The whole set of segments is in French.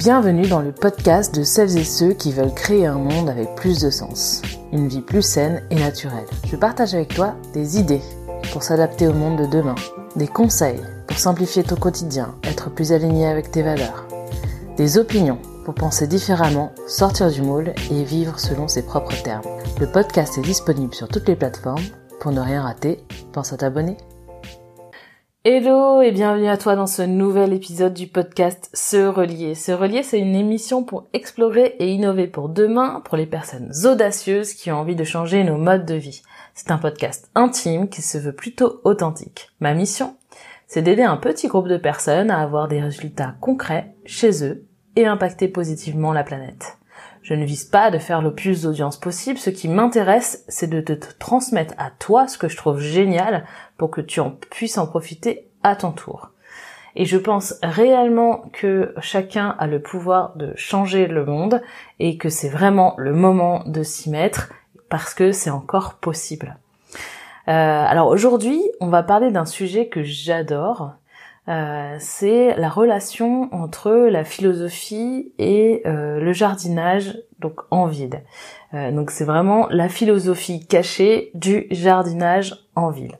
Bienvenue dans le podcast de celles et ceux qui veulent créer un monde avec plus de sens, une vie plus saine et naturelle. Je partage avec toi des idées pour s'adapter au monde de demain, des conseils pour simplifier ton quotidien, être plus aligné avec tes valeurs, des opinions pour penser différemment, sortir du moule et vivre selon ses propres termes. Le podcast est disponible sur toutes les plateformes. Pour ne rien rater, pense à t'abonner. Hello et bienvenue à toi dans ce nouvel épisode du podcast Se Relier. Se Relier, c'est une émission pour explorer et innover pour demain pour les personnes audacieuses qui ont envie de changer nos modes de vie. C'est un podcast intime qui se veut plutôt authentique. Ma mission, c'est d'aider un petit groupe de personnes à avoir des résultats concrets chez eux et impacter positivement la planète. Je ne vise pas de faire le plus d'audience possible, ce qui m'intéresse, c'est de te transmettre à toi ce que je trouve génial pour que tu en puisses en profiter à ton tour. Et je pense réellement que chacun a le pouvoir de changer le monde et que c'est vraiment le moment de s'y mettre parce que c'est encore possible. Euh, alors aujourd'hui, on va parler d'un sujet que j'adore, euh, c'est la relation entre la philosophie et euh, le jardinage, donc en ville. Euh, donc c'est vraiment la philosophie cachée du jardinage en ville.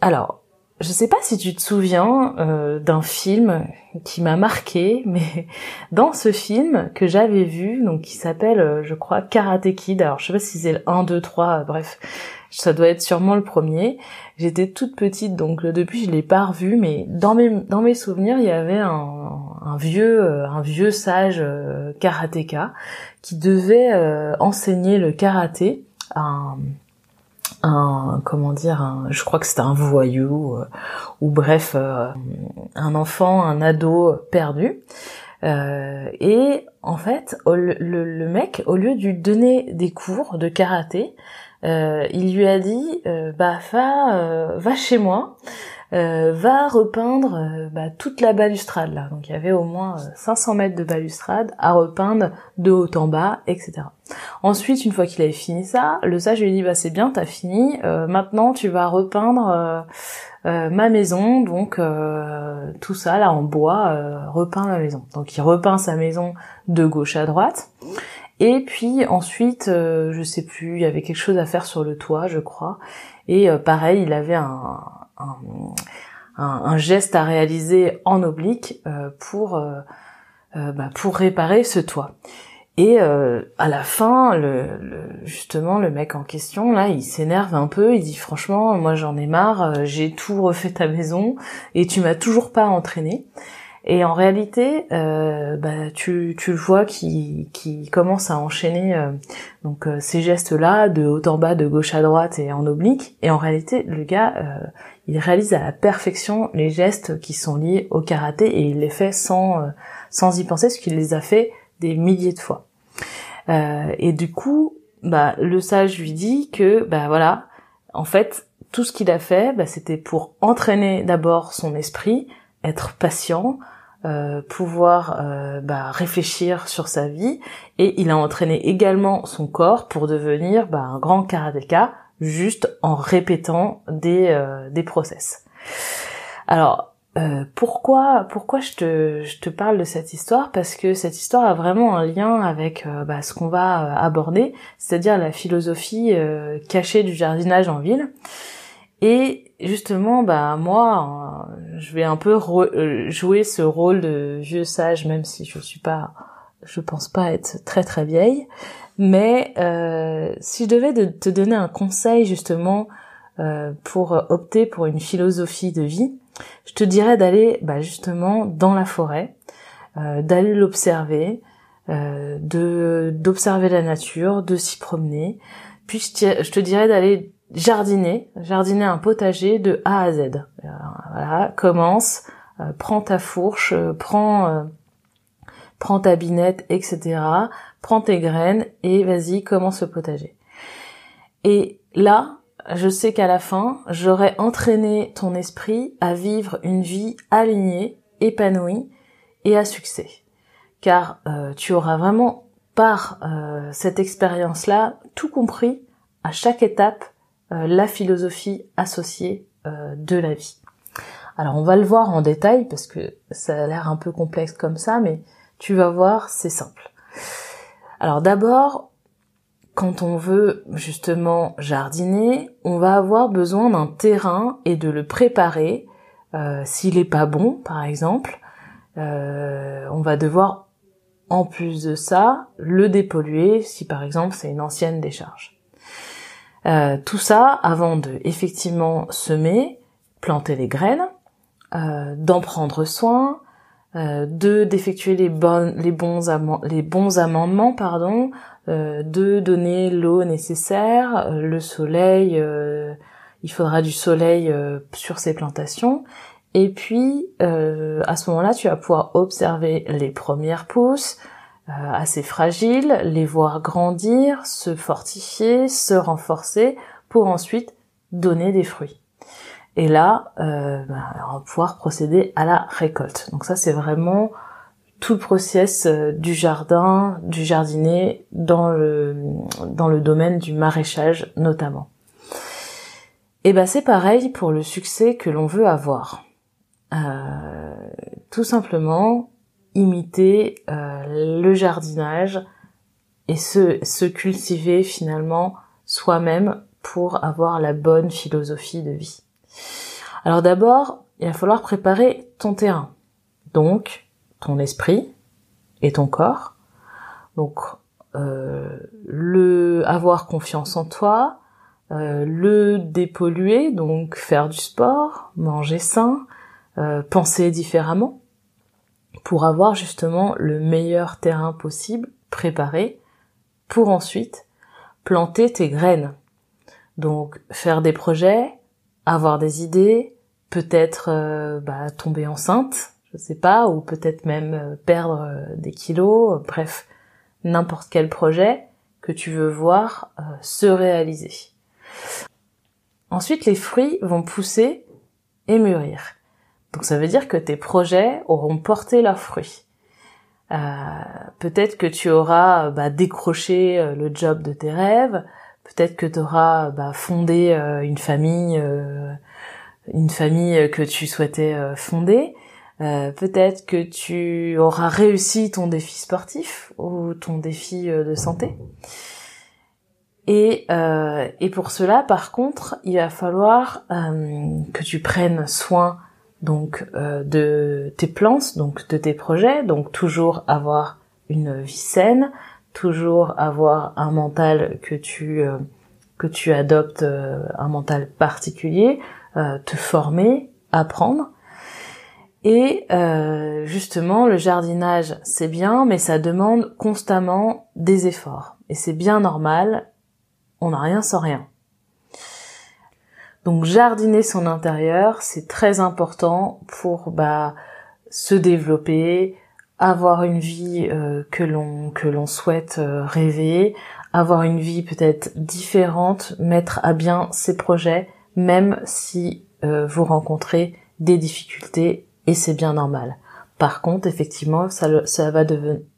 alors, je sais pas si tu te souviens d'un film qui m'a marqué, mais dans ce film que j'avais vu, donc qui s'appelle, je crois, Karate Kid. Alors je sais pas si c'est le 1, 2, 3, bref, ça doit être sûrement le premier. J'étais toute petite, donc depuis je l'ai pas revu, mais dans mes dans mes souvenirs, il y avait un, un vieux euh, un vieux sage euh, karatéka qui devait euh, enseigner le karaté à un, un comment dire, un, je crois que c'était un voyou ou bref un enfant, un ado perdu. et en fait, le, le, mec, au lieu de lui donner des cours de karaté, euh, il lui a dit euh, bah va euh, va chez moi va repeindre bah, toute la balustrade là. Donc il y avait au moins 500 mètres de balustrade à repeindre de haut en bas etc ensuite une fois qu'il avait fini ça le sage lui dit bah c'est bien t'as fini. Maintenant tu vas repeindre ma maison. Donc tout ça là en bois repeint ma maison. Donc il repeint sa maison de gauche à droite. Et puis ensuite, euh, je sais plus, il y avait quelque chose à faire sur le toit, je crois. Et euh, pareil, il avait un, un, un, geste à réaliser en oblique euh, pour bah, pour réparer ce toit. Et à la fin, le, justement, le mec en question, là, il s'énerve un peu. Il dit franchement, moi j'en ai marre. J'ai tout refait ta maison et tu m'as toujours pas entraîné. Et en réalité, euh, bah, tu, tu le vois qui, commence à enchaîner euh, donc euh, ces gestes-là de haut en bas, de gauche à droite et en oblique. Et en réalité, le gars, euh, il réalise à la perfection les gestes qui sont liés au karaté et il les fait sans sans y penser, parce qu'il les a fait des milliers de fois. et du coup, bah, le sage lui dit que bah voilà, en fait, tout ce qu'il a fait, bah, c'était pour entraîner d'abord son esprit, être patient, euh, pouvoir euh, bah, réfléchir sur sa vie et il a entraîné également son corps pour devenir bah, un grand karatéka juste en répétant des, euh, des process. Alors pourquoi pourquoi je te, je te parle de cette histoire? Parce que cette histoire a vraiment un lien avec bah, ce qu'on va aborder, c'est-à-dire la philosophie cachée du jardinage en ville. Et justement, bah moi, euh, je vais un peu euh, jouer ce rôle de vieux sage, même si je suis pas, je pense pas être très très vieille. Mais euh, si je devais te donner un conseil justement euh, pour opter pour une philosophie de vie, je te dirais d'aller bah, justement dans la forêt, euh, d'aller l'observer, de d'observer la nature, de s'y promener. Puis je te dirais d'aller jardiner, jardiner un potager de A à Z. Euh, voilà, commence, euh, prends ta fourche, euh, prends, prends ta binette, etc. Prends tes graines et vas-y, commence le potager. Et là, je sais qu'à la fin, j'aurai entraîné ton esprit à vivre une vie alignée, épanouie et à succès. Car tu auras vraiment par cette expérience-là tout compris à chaque étape euh, la philosophie associée euh, de la vie. Alors on va le voir en détail parce que ça a l'air un peu complexe comme ça, mais tu vas voir, c'est simple. Alors d'abord, quand on veut justement jardiner, on va avoir besoin d'un terrain et de le préparer. Euh, S'il est pas bon, par exemple, euh, on va devoir, en plus de ça, le dépolluer si par exemple c'est une ancienne décharge. Euh, tout ça avant de effectivement semer, planter les graines, d'en prendre soin, euh, de d'effectuer les, les, bons les bons amendements, pardon, euh, de donner l'eau nécessaire, euh, le soleil, il faudra du soleil sur ces plantations. Et puis, à ce moment-là, tu vas pouvoir observer les premières pousses, assez fragiles, les voir grandir, se fortifier, se renforcer, pour ensuite donner des fruits. Et là, euh, bah, on va pouvoir procéder à la récolte. Donc ça, c'est vraiment tout le process euh, du jardin, du jardinier dans le dans le domaine du maraîchage notamment. Et ben c'est pareil pour le succès que l'on veut avoir. Euh, tout simplement imiter le jardinage et se, se cultiver finalement soi-même pour avoir la bonne philosophie de vie. Alors d'abord, il va falloir préparer ton terrain. Donc, ton esprit et ton corps. Donc, euh, le avoir confiance en toi, euh, le dépolluer, donc faire du sport, manger sain, euh, penser différemment, pour avoir justement le meilleur terrain possible préparé, pour ensuite planter tes graines. Donc faire des projets, avoir des idées, peut-être euh, bah, tomber enceinte, je sais pas, ou peut-être même euh, perdre euh, des kilos, bref, n'importe quel projet que tu veux voir se réaliser. Ensuite, les fruits vont pousser et mûrir. Donc ça veut dire que tes projets auront porté leurs fruits. peut-être que tu auras bah, décroché le job de tes rêves, Peut-être que tu auras bah, fondé euh, une famille, euh, une famille que tu souhaitais euh, fonder. Peut-être que tu auras réussi ton défi sportif ou ton défi de santé. Et, et pour cela, par contre, il va falloir que tu prennes soin donc de tes plans, donc de tes projets, donc toujours avoir une vie saine, toujours avoir un mental que tu euh, que tu adoptes euh, un mental particulier, euh, te former, apprendre. Et justement, le jardinage, c'est bien, mais ça demande constamment des efforts. Et c'est bien normal, on n'a rien sans rien. Donc jardiner son intérieur, c'est très important pour bah, se développer, avoir une vie euh, que l'on que l'on souhaite euh, rêver, avoir une vie peut-être différente, mettre à bien ses projets, même si euh, vous rencontrez des difficultés et c'est bien normal. Par contre, effectivement, ça, ça va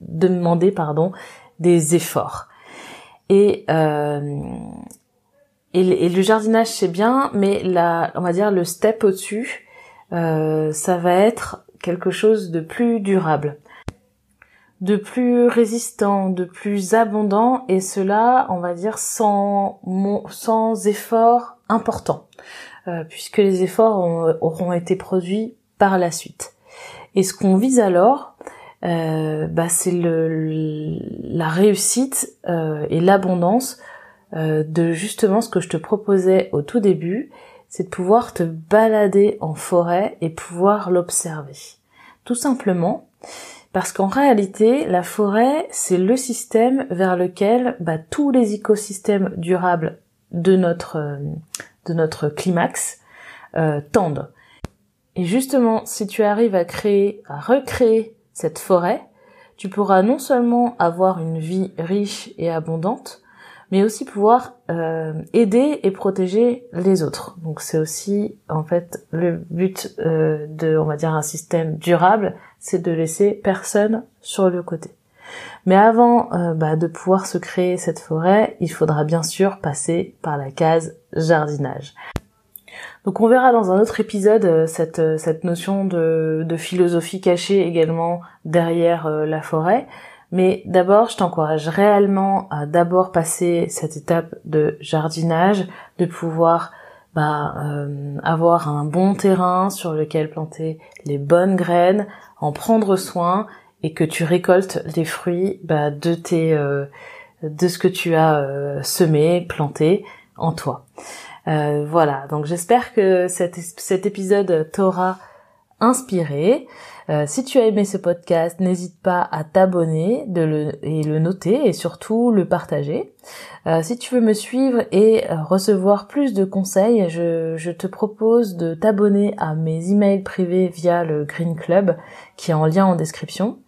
demander pardon des efforts. Et, et, le jardinage c'est bien, mais la, on va dire le step au-dessus, ça va être quelque chose de plus durable de plus résistant, de plus abondant, et cela, on va dire, sans, sans effort important, euh, puisque les efforts auront été produits par la suite. Et ce qu'on vise alors, euh, bah, c'est le, la réussite euh, et l'abondance de justement ce que je te proposais au tout début, c'est de pouvoir te balader en forêt et pouvoir l'observer. Tout simplement, parce qu'en réalité, la forêt, c'est le système vers lequel bah, tous les écosystèmes durables de notre, euh, de notre climax euh, tendent. Et justement, si tu arrives à créer, à recréer cette forêt, tu pourras non seulement avoir une vie riche et abondante, mais aussi pouvoir euh, aider et protéger les autres. Donc c'est aussi en fait le but euh, de, on va dire, un système durable, c'est de laisser personne sur le côté. Mais avant euh, bah, de pouvoir se créer cette forêt, il faudra bien sûr passer par la case jardinage. Donc on verra dans un autre épisode cette, cette notion de, de philosophie cachée également derrière la forêt. Mais d'abord, je t'encourage réellement à d'abord passer cette étape de jardinage, de pouvoir bah, euh, avoir un bon terrain sur lequel planter les bonnes graines, en prendre soin et que tu récoltes les fruits bah, de tes euh, de ce que tu as euh, semé, planté en toi. voilà, donc j'espère que cet, cet épisode t'aura inspiré. Euh, si tu as aimé ce podcast, n'hésite pas à t'abonner de le, et le noter et surtout le partager. Euh, si tu veux me suivre et euh, recevoir plus de conseils, je, je te propose de t'abonner à mes emails privés via le Green Club qui est en lien en description.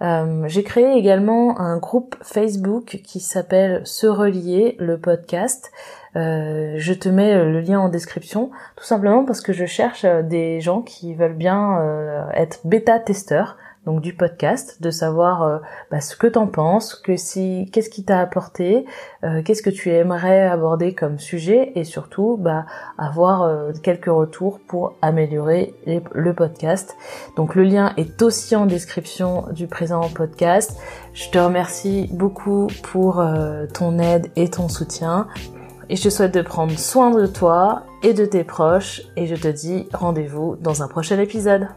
J'ai créé également un groupe Facebook qui s'appelle Se Relier, le podcast. Euh, je te mets le lien en description, tout simplement parce que je cherche euh, des gens qui veulent bien euh, être bêta-testeurs donc du podcast, de savoir bah, ce que t'en penses, que si qu'est-ce qui t'a apporté, qu'est-ce que tu aimerais aborder comme sujet et surtout bah, avoir quelques retours pour améliorer le podcast. Donc le lien est aussi en description du présent podcast. Je te remercie beaucoup pour ton aide et ton soutien et je te souhaite de prendre soin de toi et de tes proches et je te dis rendez-vous dans un prochain épisode.